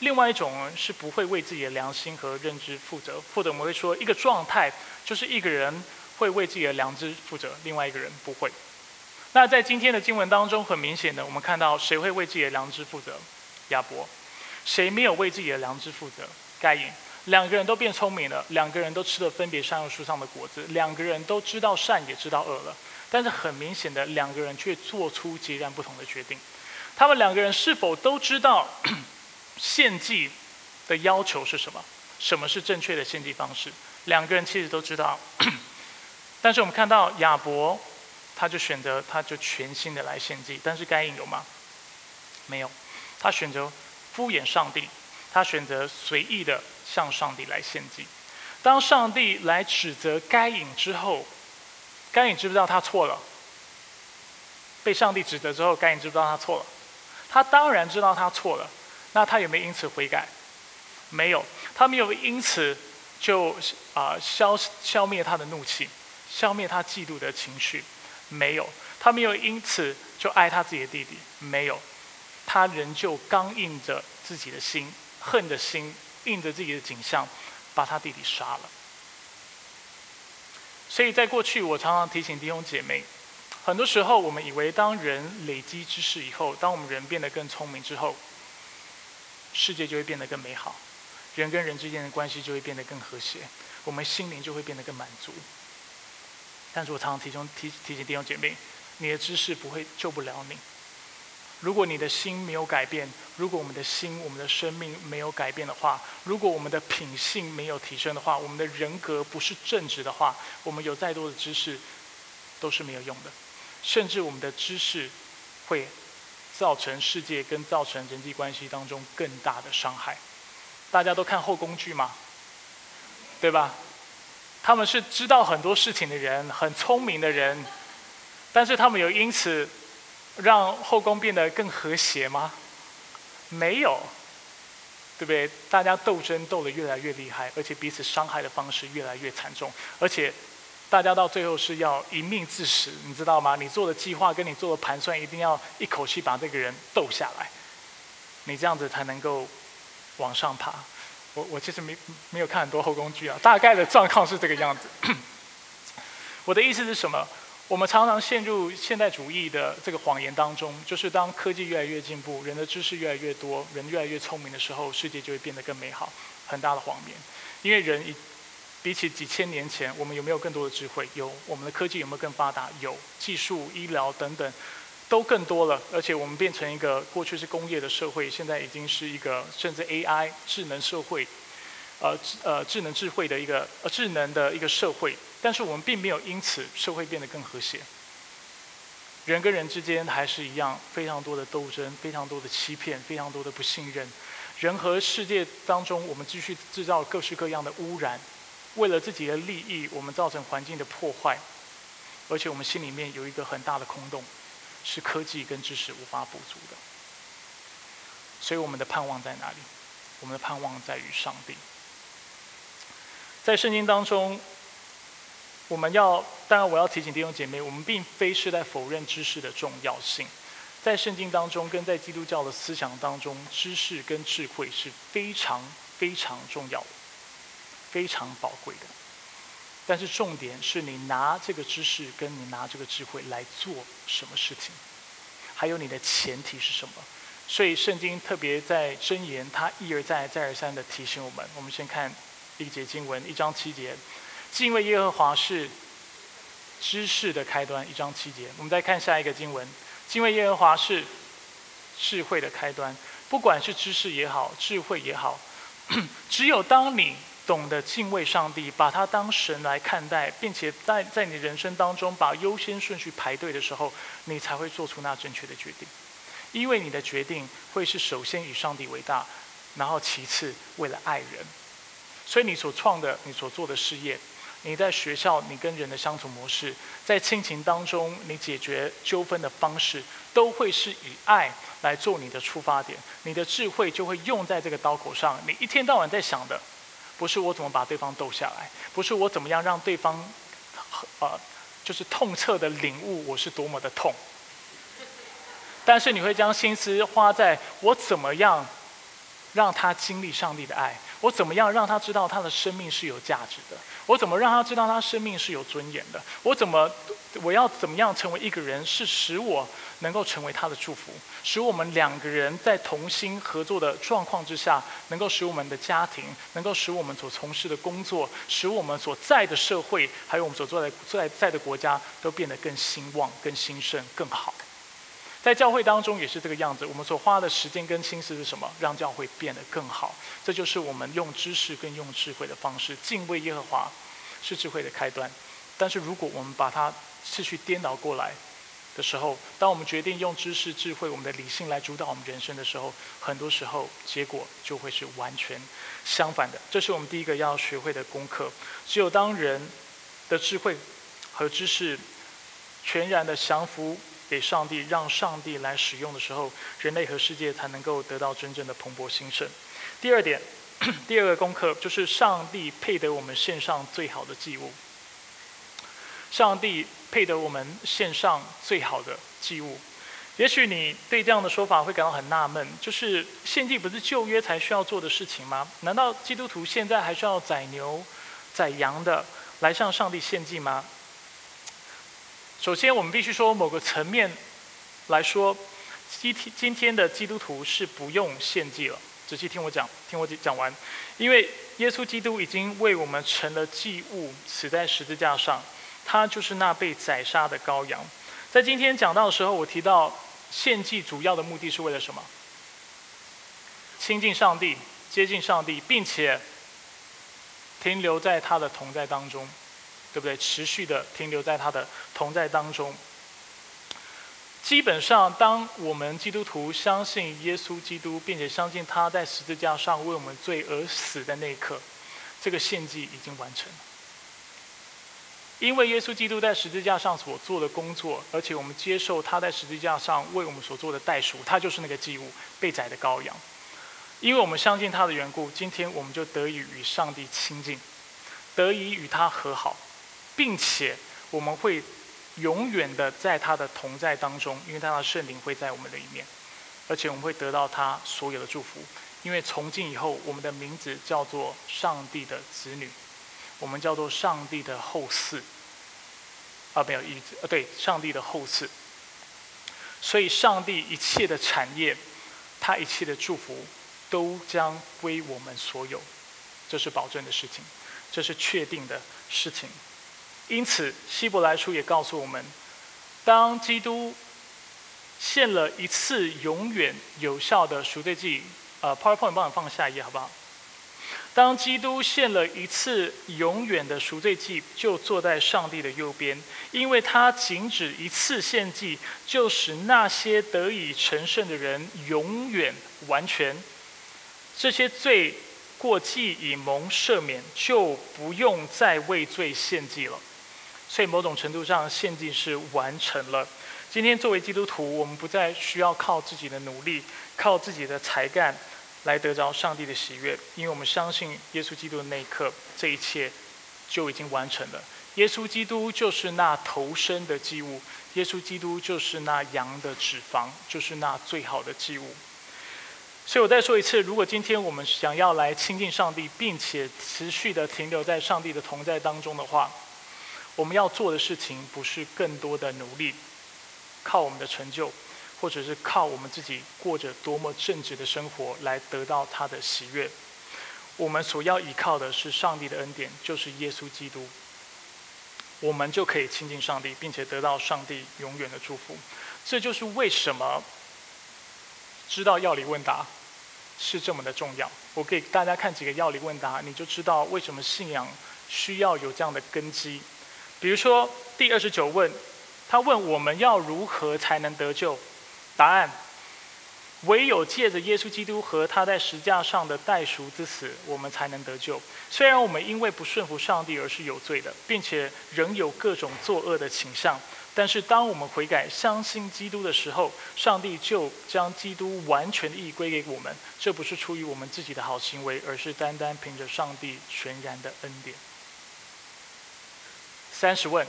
另外一种是不会为自己的良心和认知负责，或者我们会说一个状态就是一个人会为自己的良知负责，另外一个人不会。那在今天的经文当中，很明显的，我们看到谁会为自己的良知负责？亚伯。谁没有为自己的良知负责？该隐。两个人都变聪明了，两个人都吃了分别善恶树上的果子，两个人都知道善也知道恶了。但是很明显的，两个人却做出截然不同的决定。他们两个人是否都知道？献祭的要求是什么？什么是正确的献祭方式？两个人其实都知道，但是我们看到亚伯，他就选择他就全心的来献祭，但是该隐有吗？没有，他选择敷衍上帝，他选择随意的向上帝来献祭。当上帝来指责该隐之后，该隐知不知道他错了？被上帝指责之后，该隐知不知道他错了？他当然知道他错了。那他有没有因此悔改？没有，他没有因此就啊消消灭他的怒气，消灭他嫉妒的情绪，没有，他没有因此就爱他自己的弟弟，没有，他仍旧刚硬着自己的心，恨的心，硬着自己的景象，把他弟弟杀了。所以在过去，我常常提醒弟兄姐妹，很多时候我们以为，当人累积知识以后，当我们人变得更聪明之后，世界就会变得更美好，人跟人之间的关系就会变得更和谐，我们心灵就会变得更满足。但是我常常提醒提提醒弟兄姐妹，你的知识不会救不了你。如果你的心没有改变，如果我们的心、我们的生命没有改变的话，如果我们的品性没有提升的话，我们的人格不是正直的话，我们有再多的知识都是没有用的，甚至我们的知识会。造成世界跟造成人际关系当中更大的伤害。大家都看后宫剧吗？对吧？他们是知道很多事情的人，很聪明的人，但是他们有因此让后宫变得更和谐吗？没有，对不对？大家斗争斗得越来越厉害，而且彼此伤害的方式越来越惨重，而且。大家到最后是要一命致死，你知道吗？你做的计划跟你做的盘算，一定要一口气把这个人斗下来，你这样子才能够往上爬。我我其实没没有看很多后宫剧啊，大概的状况是这个样子。我的意思是什么？我们常常陷入现代主义的这个谎言当中，就是当科技越来越进步，人的知识越来越多，人越来越聪明的时候，世界就会变得更美好。很大的谎言，因为人一。比起几千年前，我们有没有更多的智慧？有，我们的科技有没有更发达？有，技术、医疗等等，都更多了。而且我们变成一个过去是工业的社会，现在已经是一个甚至 AI 智能社会，呃呃智能智慧的一个呃智能的一个社会。但是我们并没有因此社会变得更和谐。人跟人之间还是一样，非常多的斗争，非常多的欺骗，非常多的不信任。人和世界当中，我们继续制造各式各样的污染，为了自己的利益，我们造成环境的破坏，而且我们心里面有一个很大的空洞，是科技跟知识无法补足的。所以我们的盼望在哪里？我们的盼望在于上帝。在圣经当中，我们要当然我要提醒弟兄姐妹，我们并非是在否认知识的重要性。在圣经当中，跟在基督教的思想当中，知识跟智慧是非常非常重要的，非常宝贵的。但是重点是你拿这个知识跟你拿这个智慧来做什么事情，还有你的前提是什么。所以圣经特别在箴言，它一而再再而三的提醒我们。我们先看一节经文，一章七节，敬畏耶和华是知识的开端。一章七节，我们再看下一个经文。敬畏耶和华是智慧的开端，不管是知识也好，智慧也好，只有当你懂得敬畏上帝，把他当神来看待，并且在在你人生当中把优先顺序排队的时候，你才会做出那正确的决定。因为你的决定会是首先以上帝为大，然后其次为了爱人，所以你所创的、你所做的事业。你在学校，你跟人的相处模式，在亲情当中，你解决纠纷的方式，都会是以爱来做你的出发点。你的智慧就会用在这个刀口上。你一天到晚在想的，不是我怎么把对方逗下来，不是我怎么样让对方，呃，就是痛彻的领悟我是多么的痛。但是你会将心思花在我怎么样让他经历上帝的爱。我怎么样让他知道他的生命是有价值的？我怎么让他知道他生命是有尊严的？我怎么，我要怎么样成为一个人，是使我能够成为他的祝福，使我们两个人在同心合作的状况之下，能够使我们的家庭，能够使我们所从事的工作，使我们所在的社会，还有我们所做的在在的国家，都变得更兴旺、更兴盛、更好。在教会当中也是这个样子，我们所花的时间跟心思是什么？让教会变得更好。这就是我们用知识跟用智慧的方式敬畏耶和华，是智慧的开端。但是如果我们把它次序颠倒过来的时候，当我们决定用知识、智慧、我们的理性来主导我们人生的时候，很多时候结果就会是完全相反的。这是我们第一个要学会的功课。只有当人的智慧和知识全然的降服。给上帝，让上帝来使用的时候，人类和世界才能够得到真正的蓬勃兴盛。第二点，第二个功课就是上帝配得我们献上最好的祭物。上帝配得我们献上最好的祭物。也许你对这样的说法会感到很纳闷，就是献祭不是旧约才需要做的事情吗？难道基督徒现在还需要宰牛、宰羊的来向上帝献祭吗？首先，我们必须说，某个层面来说，今天今天的基督徒是不用献祭了。仔细听我讲，听我讲完。因为耶稣基督已经为我们成了祭物，死在十字架上，他就是那被宰杀的羔羊。在今天讲到的时候，我提到献祭主要的目的是为了什么？亲近上帝，接近上帝，并且停留在他的同在当中。对不对？持续的停留在他的同在当中。基本上，当我们基督徒相信耶稣基督，并且相信他在十字架上为我们罪而死的那一刻，这个献祭已经完成了。因为耶稣基督在十字架上所做的工作，而且我们接受他在十字架上为我们所做的代赎，他就是那个祭物，被宰的羔羊。因为我们相信他的缘故，今天我们就得以与上帝亲近，得以与他和好。并且我们会永远的在他的同在当中，因为他的圣灵会在我们的里面，而且我们会得到他所有的祝福。因为从今以后，我们的名字叫做上帝的子女，我们叫做上帝的后嗣。啊，没有意思，呃，对，上帝的后嗣。所以，上帝一切的产业，他一切的祝福，都将归我们所有。这是保证的事情，这是确定的事情。因此，希伯来书也告诉我们，当基督献了一次永远有效的赎罪祭，呃，PowerPoint 帮我放下一页好不好？当基督献了一次永远的赎罪祭，就坐在上帝的右边，因为他仅止一次献祭，就使那些得以成圣的人永远完全。这些罪过既已蒙赦免，就不用再为罪献祭了。所以某种程度上，献祭是完成了。今天作为基督徒，我们不再需要靠自己的努力，靠自己的才干。来得着上帝的喜悦，因为我们相信耶稣基督的那一刻，这一切就已经完成了。耶稣基督就是那头生的祭物，耶稣基督就是那羊的脂肪，就是那最好的祭物。所以我再说一次，如果今天我们想要来亲近上帝，并且持续的停留在上帝的同在当中的话，我们要做的事情不是更多的努力，靠我们的成就。或者是靠我们自己过着多么正直的生活来得到他的喜悦，我们所要依靠的是上帝的恩典，就是耶稣基督，我们就可以亲近上帝，并且得到上帝永远的祝福。这就是为什么知道药理问答是这么的重要。我给大家看几个药理问答，你就知道为什么信仰需要有这样的根基。比如说第二十九问，他问我们要如何才能得救？答案：唯有借着耶稣基督和他在石架上的代赎之死，我们才能得救。虽然我们因为不顺服上帝而是有罪的，并且仍有各种作恶的倾向，但是当我们悔改、相信基督的时候，上帝就将基督完全的义归给我们。这不是出于我们自己的好行为，而是单单凭着上帝全然的恩典。三十问：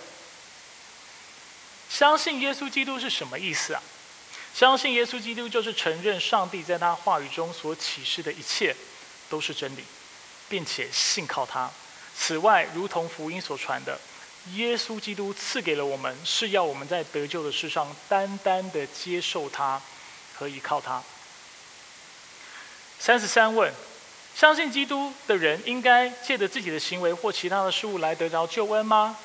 相信耶稣基督是什么意思啊？相信耶稣基督就是承认上帝在他话语中所启示的一切都是真理，并且信靠他。此外，如同福音所传的，耶稣基督赐给了我们，是要我们在得救的事上单单的接受他和依靠他。三十三问：相信基督的人应该借着自己的行为或其他的事物来得着救恩吗？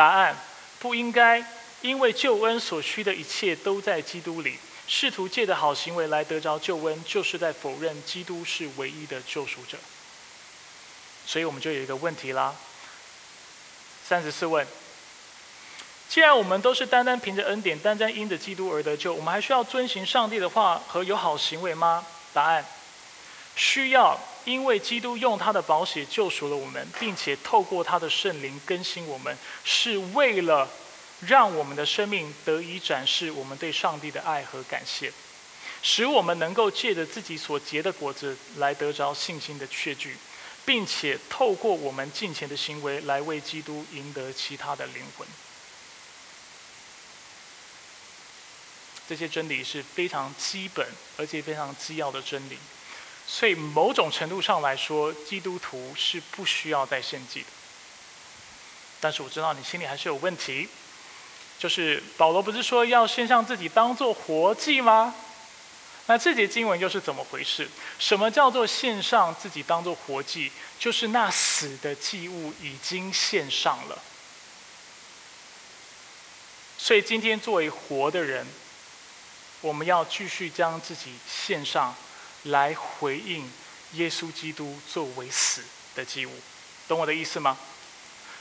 答案：不应该。因为救恩所需的一切都在基督里，试图借着好行为来得着救恩，就是在否认基督是唯一的救赎者。所以我们就有一个问题啦。三十四问：既然我们都是单单凭着恩典，单单因着基督而得救，我们还需要遵循上帝的话和有好行为吗？答案：需要，因为基督用他的宝血救赎了我们，并且透过他的圣灵更新我们，是为了。让我们的生命得以展示我们对上帝的爱和感谢，使我们能够借着自己所结的果子来得着信心的确据，并且透过我们近前的行为来为基督赢得其他的灵魂。这些真理是非常基本而且非常基要的真理，所以某种程度上来说，基督徒是不需要再献祭的。但是我知道你心里还是有问题。就是保罗不是说要献上自己当做活祭吗？那这节经文又是怎么回事？什么叫做献上自己当做活祭？就是那死的祭物已经献上了。所以今天作为活的人，我们要继续将自己献上，来回应耶稣基督作为死的祭物。懂我的意思吗？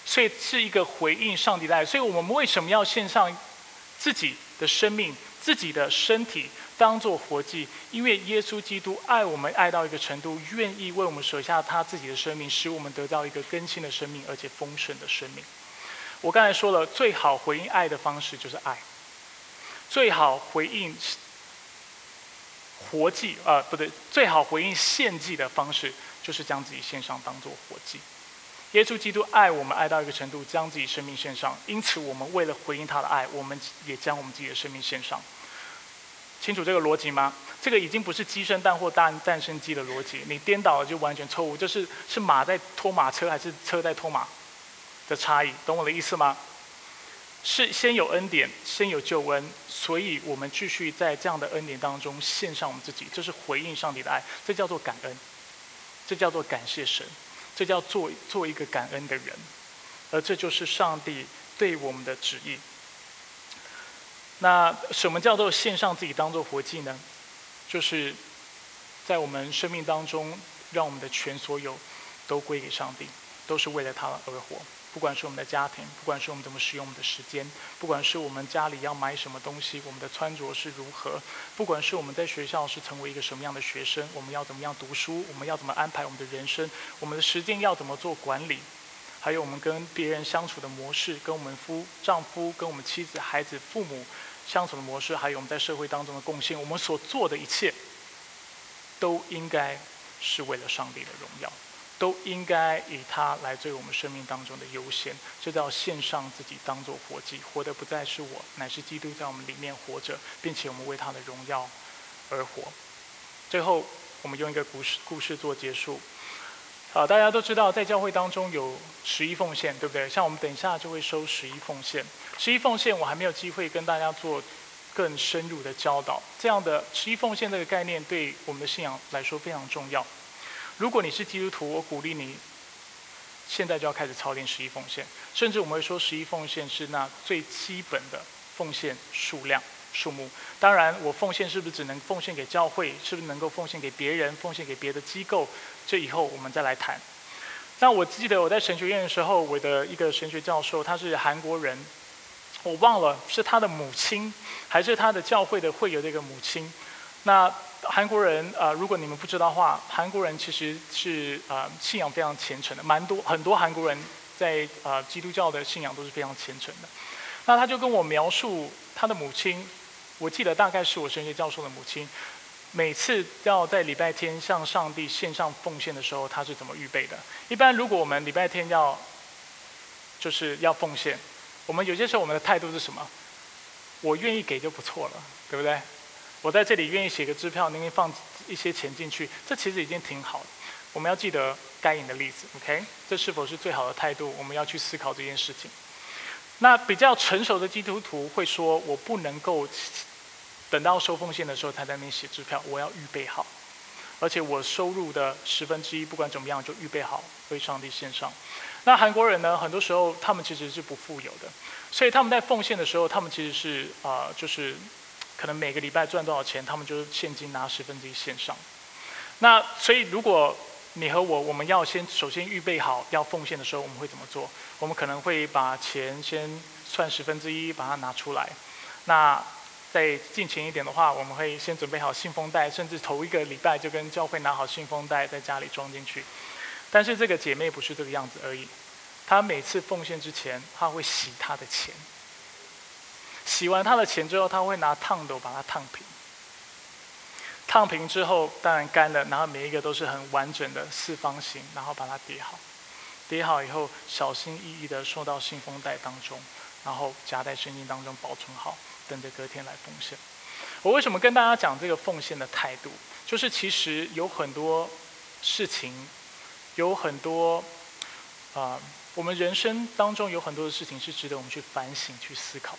所以是一个回应上帝的爱，所以我们为什么要献上自己的生命、自己的身体当做活祭？因为耶稣基督爱我们爱到一个程度，愿意为我们舍下他自己的生命，使我们得到一个更新的生命，而且丰盛的生命。我刚才说了，最好回应爱的方式就是爱，最好回应活祭啊，不对，最好回应献祭的方式就是将自己献上当做活祭。耶稣基督爱我们爱到一个程度，将自己生命献上。因此，我们为了回应他的爱，我们也将我们自己的生命献上。清楚这个逻辑吗？这个已经不是鸡生蛋或蛋蛋生鸡的逻辑，你颠倒了就完全错误。就是是马在拖马车，还是车在拖马的差异？懂我的意思吗？是先有恩典，先有救恩，所以我们继续在这样的恩典当中献上我们自己，这是回应上帝的爱，这叫做感恩，这叫做感谢神。这叫做做一个感恩的人，而这就是上帝对我们的旨意。那什么叫做献上自己当做活祭呢？就是在我们生命当中让我们的全所有都归给上帝，都是为了他而活。不管是我们的家庭，不管是我们怎么使用我们的时间，不管是我们家里要买什么东西，我们的穿着是如何，不管是我们在学校是成为一个什么样的学生，我们要怎么样读书，我们要怎么安排我们的人生，我们的时间要怎么做管理，还有我们跟别人相处的模式，跟我们夫丈夫、跟我们妻子、孩子、父母相处的模式，还有我们在社会当中的贡献，我们所做的一切，都应该是为了上帝的荣耀。都应该以他来作为我们生命当中的优先，这叫献上自己当做活祭，活的不再是我，乃是基督在我们里面活着，并且我们为他的荣耀而活。最后，我们用一个故事故事做结束。好，大家都知道，在教会当中有十一奉献，对不对？像我们等一下就会收十一奉献。十一奉献，我还没有机会跟大家做更深入的教导。这样的十一奉献这个概念，对我们的信仰来说非常重要。如果你是基督徒，我鼓励你现在就要开始操练十一奉献，甚至我们会说十一奉献是那最基本的奉献数量数目。当然，我奉献是不是只能奉献给教会？是不是能够奉献给别人？奉献给别的机构？这以后我们再来谈。那我记得我在神学院的时候，我的一个神学教授他是韩国人，我忘了是他的母亲还是他的教会的会友的一个母亲。那韩国人啊，如果你们不知道的话，韩国人其实是啊信仰非常虔诚的，蛮多很多韩国人在啊基督教的信仰都是非常虔诚的。那他就跟我描述他的母亲，我记得大概是我神学教授的母亲，每次要在礼拜天向上帝献上奉献的时候，他是怎么预备的？一般如果我们礼拜天要就是要奉献，我们有些时候我们的态度是什么？我愿意给就不错了，对不对？我在这里愿意写个支票，您放一些钱进去，这其实已经挺好的。我们要记得该隐的例子，OK？这是否是最好的态度？我们要去思考这件事情。那比较成熟的基督徒会说：“我不能够等到收奉献的时候才在那边写支票，我要预备好，而且我收入的十分之一，不管怎么样就预备好为上帝献上。”那韩国人呢？很多时候他们其实是不富有的，所以他们在奉献的时候，他们其实是啊，就是。可能每个礼拜赚多少钱，他们就是现金拿十分之一线上。那所以，如果你和我，我们要先首先预备好要奉献的时候，我们会怎么做？我们可能会把钱先算十分之一，把它拿出来。那再进前一点的话，我们会先准备好信封袋，甚至头一个礼拜就跟教会拿好信封袋，在家里装进去。但是这个姐妹不是这个样子而已，她每次奉献之前，她会洗她的钱。洗完他的钱之后，他会拿烫斗把它烫平。烫平之后，当然干了，然后每一个都是很完整的四方形，然后把它叠好。叠好以后，小心翼翼的收到信封袋当中，然后夹在圣经当中保存好，等着隔天来奉献。我为什么跟大家讲这个奉献的态度？就是其实有很多事情，有很多啊，我们人生当中有很多的事情是值得我们去反省、去思考。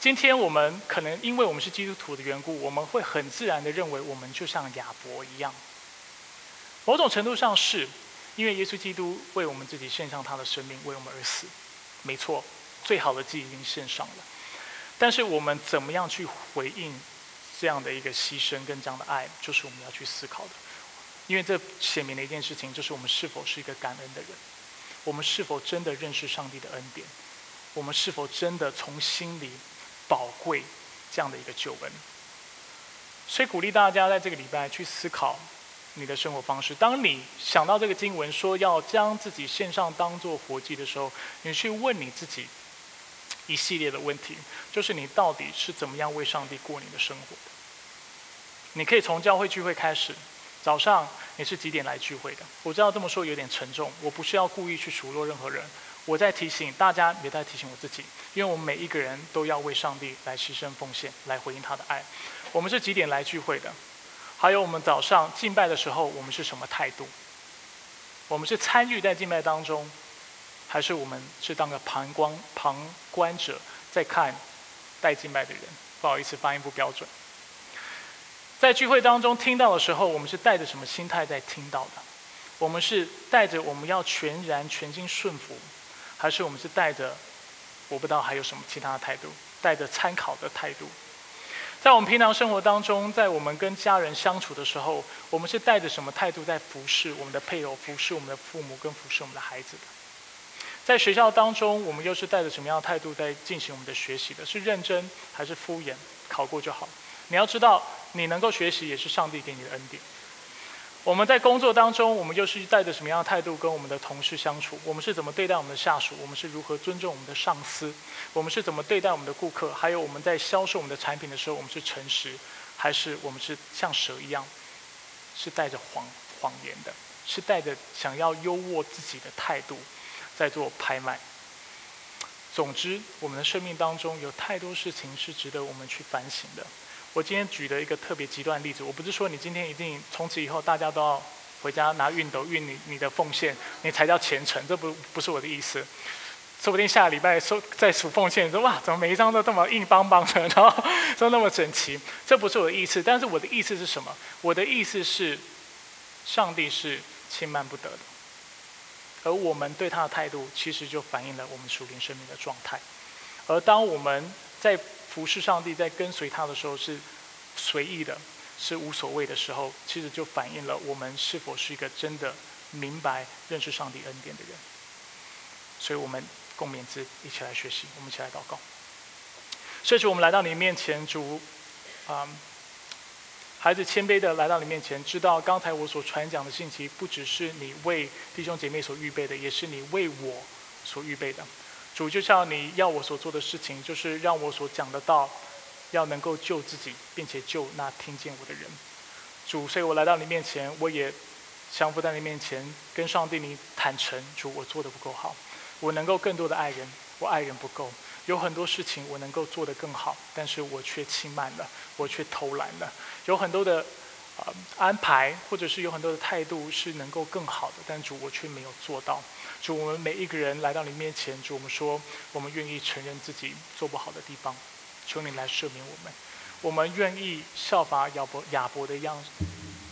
今天我们可能因为我们是基督徒的缘故，我们会很自然的认为我们就像亚伯一样。某种程度上是，因为耶稣基督为我们自己献上他的生命，为我们而死。没错，最好的祭已经献上了。但是我们怎么样去回应这样的一个牺牲跟这样的爱，就是我们要去思考的。因为这显明了一件事情，就是我们是否是一个感恩的人？我们是否真的认识上帝的恩典？我们是否真的从心里？宝贵这样的一个救恩，所以鼓励大家在这个礼拜去思考你的生活方式。当你想到这个经文说要将自己献上当做活祭的时候，你去问你自己一系列的问题，就是你到底是怎么样为上帝过你的生活？你可以从教会聚会开始，早上你是几点来聚会的？我知道这么说有点沉重，我不是要故意去数落任何人。我在提醒大家，也在提醒我自己，因为我们每一个人都要为上帝来牺牲奉献，来回应他的爱。我们是几点来聚会的？还有我们早上敬拜的时候，我们是什么态度？我们是参与在敬拜当中，还是我们是当个旁观旁观者在看带敬拜的人？不好意思，发音不标准。在聚会当中听到的时候，我们是带着什么心态在听到的？我们是带着我们要全然全心顺服。还是我们是带着，我不知道还有什么其他的态度，带着参考的态度。在我们平常生活当中，在我们跟家人相处的时候，我们是带着什么态度在服侍我们的配偶、服侍我们的父母、跟服侍我们的孩子的？在学校当中，我们又是带着什么样的态度在进行我们的学习的？是认真还是敷衍？考过就好。你要知道，你能够学习也是上帝给你的恩典。我们在工作当中，我们又是带着什么样的态度跟我们的同事相处？我们是怎么对待我们的下属？我们是如何尊重我们的上司？我们是怎么对待我们的顾客？还有我们在销售我们的产品的时候，我们是诚实，还是我们是像蛇一样，是带着谎谎言的？是带着想要优渥自己的态度在做拍卖？总之，我们的生命当中有太多事情是值得我们去反省的。我今天举的一个特别极端的例子，我不是说你今天一定从此以后大家都要回家拿熨斗熨你你的奉献，你才叫虔诚，这不不是我的意思。说不定下个礼拜收再数奉献，说哇，怎么每一张都这么硬邦邦的，然后都那么整齐？这不是我的意思。但是我的意思是什么？我的意思是，上帝是轻慢不得的，而我们对他的态度，其实就反映了我们属灵生命的状态。而当我们在服侍上帝，在跟随他的时候是随意的，是无所谓的时候，其实就反映了我们是否是一个真的明白认识上帝恩典的人。所以，我们共勉之，一起来学习，我们一起来祷告。所以，我们来到你面前，主，啊，孩子谦卑的来到你面前，知道刚才我所传讲的信息，不只是你为弟兄姐妹所预备的，也是你为我所预备的。主就像你要我所做的事情，就是让我所讲的道，要能够救自己，并且救那听见我的人。主，所以我来到你面前，我也降服在你面前，跟上帝你坦诚，主，我做的不够好，我能够更多的爱人，我爱人不够，有很多事情我能够做得更好，但是我却轻慢了，我却偷懒了，有很多的。安排，或者是有很多的态度是能够更好的，但主我却没有做到。主，我们每一个人来到你面前，主我们说，我们愿意承认自己做不好的地方，求你来赦免我们。我们愿意效法亚伯亚伯的样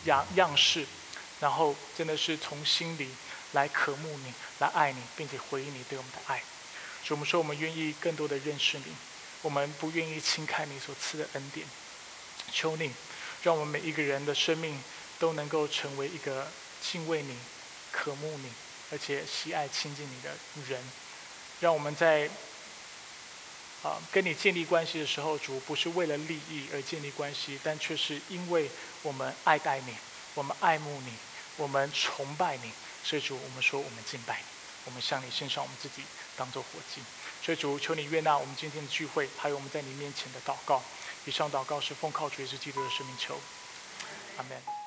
样样式，然后真的是从心里来渴慕你，来爱你，并且回应你对我们的爱。主，我们说，我们愿意更多的认识你，我们不愿意轻看你所赐的恩典。求你。让我们每一个人的生命都能够成为一个敬畏你、渴慕你，而且喜爱亲近你的人。让我们在啊跟你建立关系的时候，主不是为了利益而建立关系，但却是因为我们爱戴你，我们爱慕你，我们崇拜你。所以主，我们说我们敬拜你，我们向你献上我们自己当做火祭。所以主，求你悦纳我们今天的聚会，还有我们在你面前的祷告。以上祷告是奉靠主耶稣基督的生命求，阿门。